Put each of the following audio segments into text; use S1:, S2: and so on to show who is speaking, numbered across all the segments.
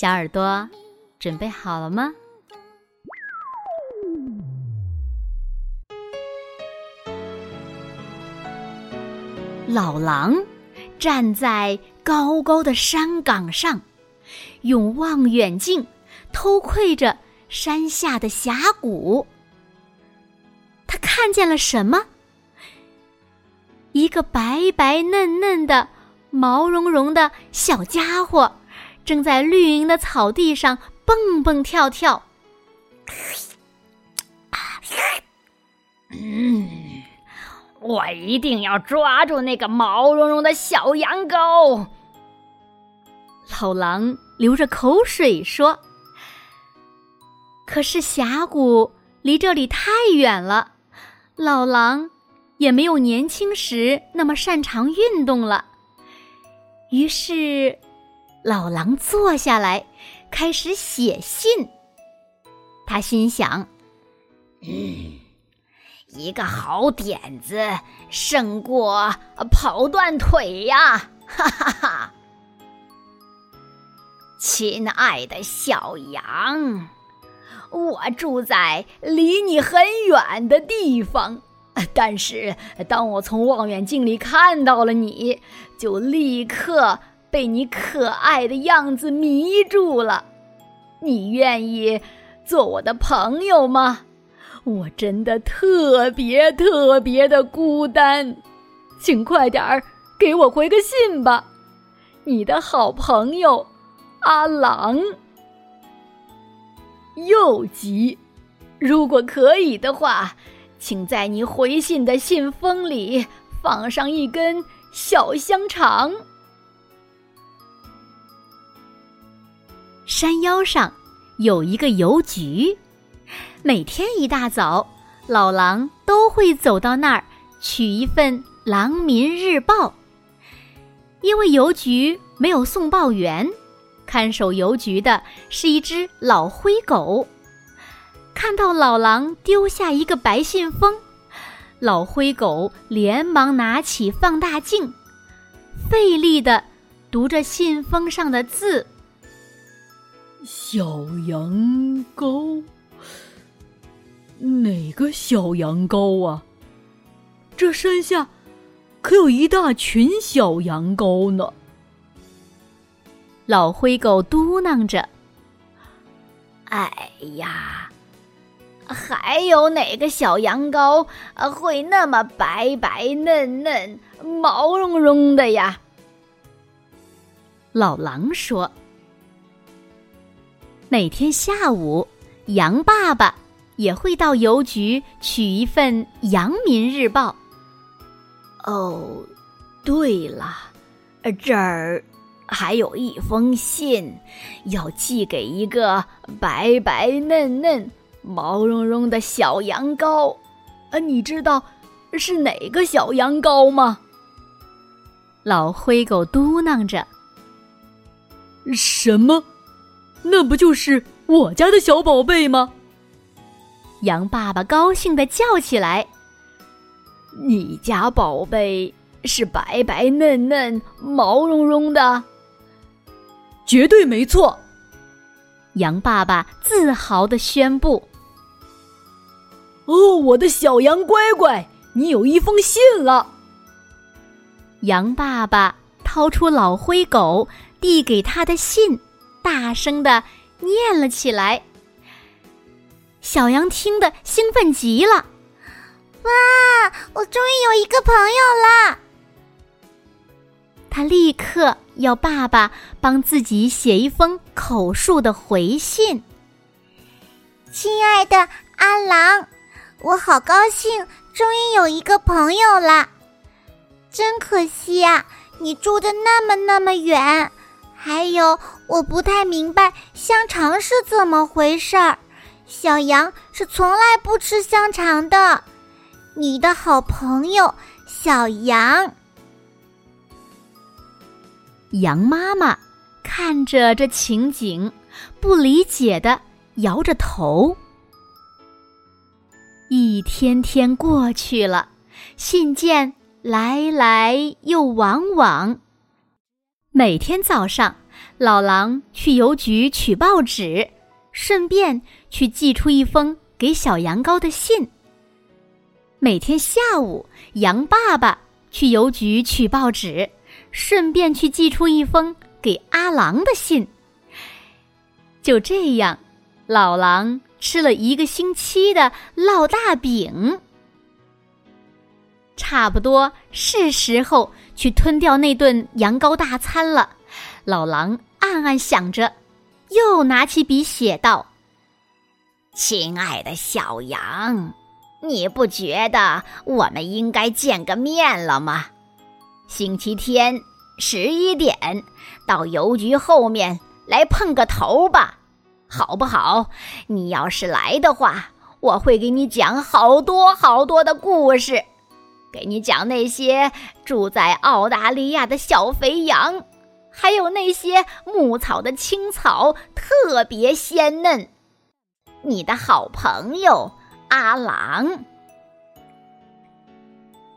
S1: 小耳朵，准备好了吗？老狼站在高高的山岗上，用望远镜偷窥着山下的峡谷。他看见了什么？一个白白嫩嫩的、毛茸茸的小家伙。正在绿茵的草地上蹦蹦跳跳。
S2: 嗯，我一定要抓住那个毛茸茸的小羊羔。
S1: 老狼流着口水说：“可是峡谷离这里太远了，老狼也没有年轻时那么擅长运动了。”于是。老狼坐下来，开始写信。他心想：“
S2: 嗯，一个好点子胜过跑断腿呀！” 哈哈哈。亲爱的小羊，我住在离你很远的地方，但是当我从望远镜里看到了你，就立刻。被你可爱的样子迷住了，你愿意做我的朋友吗？我真的特别特别的孤单，请快点儿给我回个信吧，你的好朋友阿郎。又急，如果可以的话，请在你回信的信封里放上一根小香肠。
S1: 山腰上有一个邮局，每天一大早，老狼都会走到那儿取一份《狼民日报》。因为邮局没有送报员，看守邮局的是一只老灰狗。看到老狼丢下一个白信封，老灰狗连忙拿起放大镜，费力的读着信封上的字。
S3: 小羊羔？哪个小羊羔啊？这山下可有一大群小羊羔呢。
S1: 老灰狗嘟囔着：“
S2: 哎呀，还有哪个小羊羔会那么白白嫩嫩、毛茸茸的呀？”
S1: 老狼说。每天下午，羊爸爸也会到邮局取一份《羊民日报》。
S2: 哦，对了，这儿还有一封信，要寄给一个白白嫩嫩、毛茸茸的小羊羔。啊，你知道是哪个小羊羔吗？
S1: 老灰狗嘟囔着：“
S3: 什么？”那不就是我家的小宝贝吗？
S1: 羊爸爸高兴的叫起来：“
S2: 你家宝贝是白白嫩嫩、毛茸茸的，
S3: 绝对没错！”
S1: 羊爸爸自豪的宣布：“
S3: 哦，我的小羊乖乖，你有一封信了。”
S1: 羊爸爸掏出老灰狗递给他的信。大声的念了起来。小羊听得兴奋极了，
S4: 哇！我终于有一个朋友了。
S1: 他立刻要爸爸帮自己写一封口述的回信。
S4: 亲爱的阿郎，我好高兴，终于有一个朋友了。真可惜啊，你住的那么那么远。还有，我不太明白香肠是怎么回事儿。小羊是从来不吃香肠的。你的好朋友小羊。
S1: 羊妈妈看着这情景，不理解的摇着头。一天天过去了，信件来来又往往。每天早上，老狼去邮局取报纸，顺便去寄出一封给小羊羔的信。每天下午，羊爸爸去邮局取报纸，顺便去寄出一封给阿狼的信。就这样，老狼。吃了一个星期的烙大饼，差不多是时候去吞掉那顿羊羔大餐了。老狼暗暗想着，又拿起笔写道：“
S2: 亲爱的小羊，你不觉得我们应该见个面了吗？星期天十一点到邮局后面来碰个头吧。”好不好？你要是来的话，我会给你讲好多好多的故事，给你讲那些住在澳大利亚的小肥羊，还有那些牧草的青草特别鲜嫩。你的好朋友阿郎，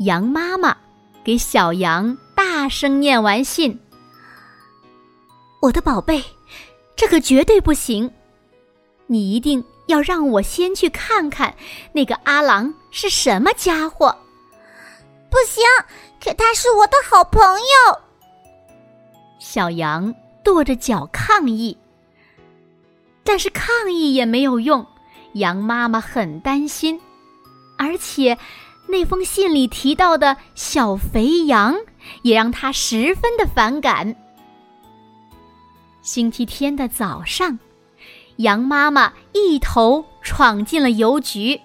S1: 羊妈妈给小羊大声念完信：“我的宝贝，这可绝对不行。”你一定要让我先去看看那个阿郎是什么家伙！
S4: 不行，可他是我的好朋友。
S1: 小羊跺着脚抗议，但是抗议也没有用。羊妈妈很担心，而且那封信里提到的小肥羊也让他十分的反感。星期天的早上。羊妈妈一头闯进了邮局。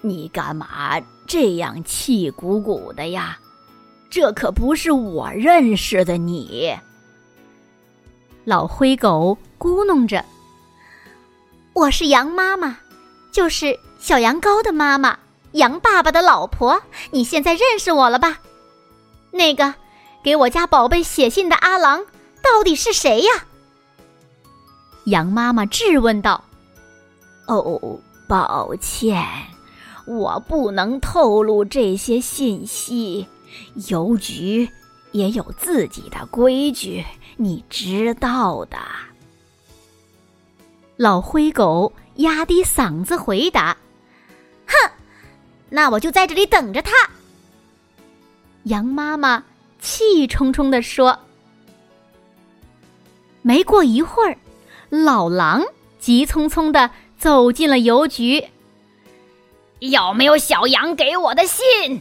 S2: 你干嘛这样气鼓鼓的呀？这可不是我认识的你。
S1: 老灰狗咕哝着：“我是羊妈妈，就是小羊羔的妈妈，羊爸爸的老婆。你现在认识我了吧？那个给我家宝贝写信的阿郎到底是谁呀？”羊妈妈质问道：“
S2: 哦，抱歉，我不能透露这些信息。邮局也有自己的规矩，你知道的。”
S1: 老灰狗压低嗓子回答：“
S4: 哼，那我就在这里等着他。”
S1: 羊妈妈气冲冲地说。没过一会儿。老狼急匆匆的走进了邮局。
S2: 有没有小羊给我的信？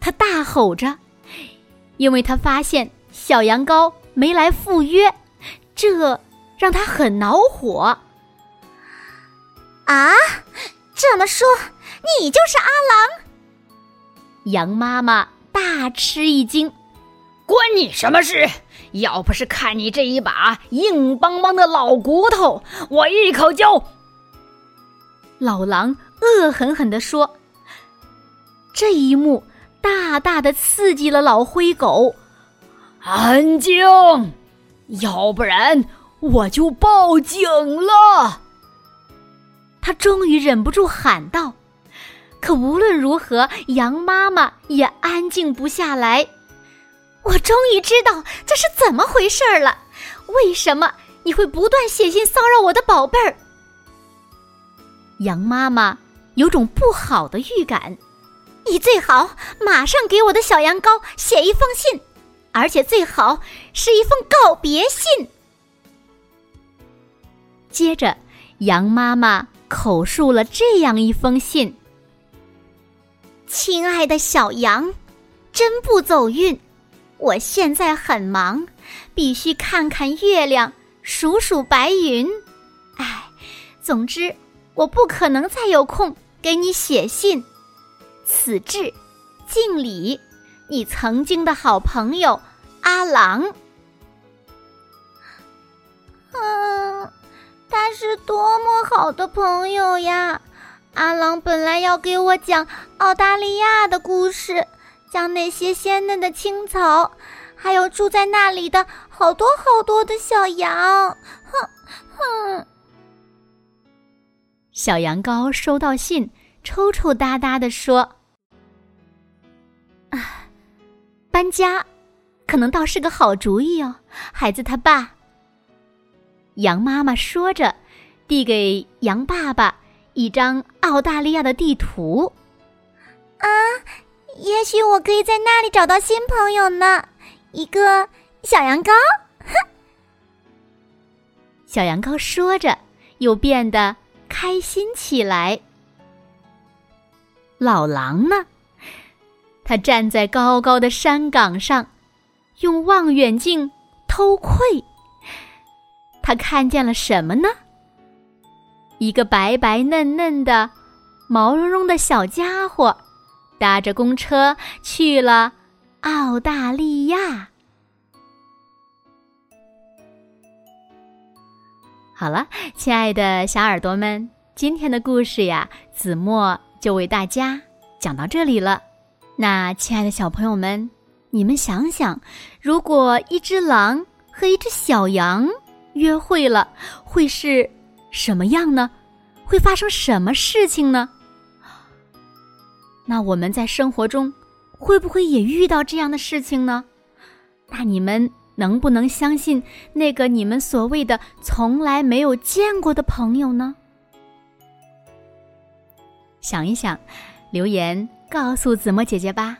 S1: 他大吼着，因为他发现小羊羔没来赴约，这让他很恼火。
S4: 啊，这么说你就是阿郎？
S1: 羊妈妈大吃一惊，
S2: 关你什么事？要不是看你这一把硬邦邦的老骨头，我一口就……
S1: 老狼恶狠狠地说。这一幕大大的刺激了老灰狗。
S2: 安静，要不然我就报警了。
S1: 他终于忍不住喊道。可无论如何，羊妈妈也安静不下来。我终于知道这是怎么回事了，为什么你会不断写信骚扰我的宝贝儿？羊妈妈有种不好的预感，你最好马上给我的小羊羔写一封信，而且最好是一封告别信。接着，羊妈妈口述了这样一封信：“亲爱的小羊，真不走运。”我现在很忙，必须看看月亮，数数白云。哎，总之，我不可能再有空给你写信。此致，敬礼，你曾经的好朋友阿
S2: 郎。
S4: 嗯，他是多么好的朋友呀！阿郎本来要给我讲澳大利亚的故事，讲那些鲜嫩的青草，还有住在那里的好多好多的小羊。哼哼。
S1: 小羊羔收到信，抽抽搭搭的说：“啊，搬家，可能倒是个好主意哦。”孩子他爸。羊妈妈说着，递给羊爸爸一张澳大利亚的地图。
S4: 啊，也许我可以在那里找到新朋友呢，一个小羊羔。哼，
S1: 小羊羔说着，又变得开心起来。老狼呢？他站在高高的山岗上，用望远镜偷窥。他看见了什么呢？一个白白嫩嫩的、毛茸茸的小家伙，搭着公车去了澳大利亚。好了，亲爱的小耳朵们，今天的故事呀，子墨就为大家讲到这里了。那，亲爱的小朋友们，你们想想，如果一只狼和一只小羊，约会了会是什么样呢？会发生什么事情呢？那我们在生活中会不会也遇到这样的事情呢？那你们能不能相信那个你们所谓的从来没有见过的朋友呢？想一想，留言告诉子墨姐姐吧。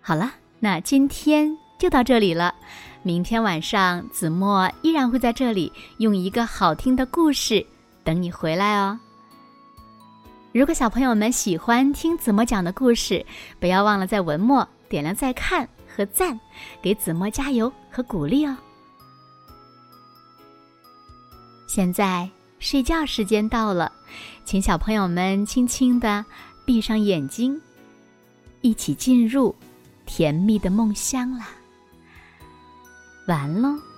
S1: 好了，那今天就到这里了。明天晚上，子墨依然会在这里用一个好听的故事等你回来哦。如果小朋友们喜欢听子墨讲的故事，不要忘了在文末点亮再看和赞，给子墨加油和鼓励哦。现在睡觉时间到了，请小朋友们轻轻的闭上眼睛，一起进入甜蜜的梦乡啦。完喽。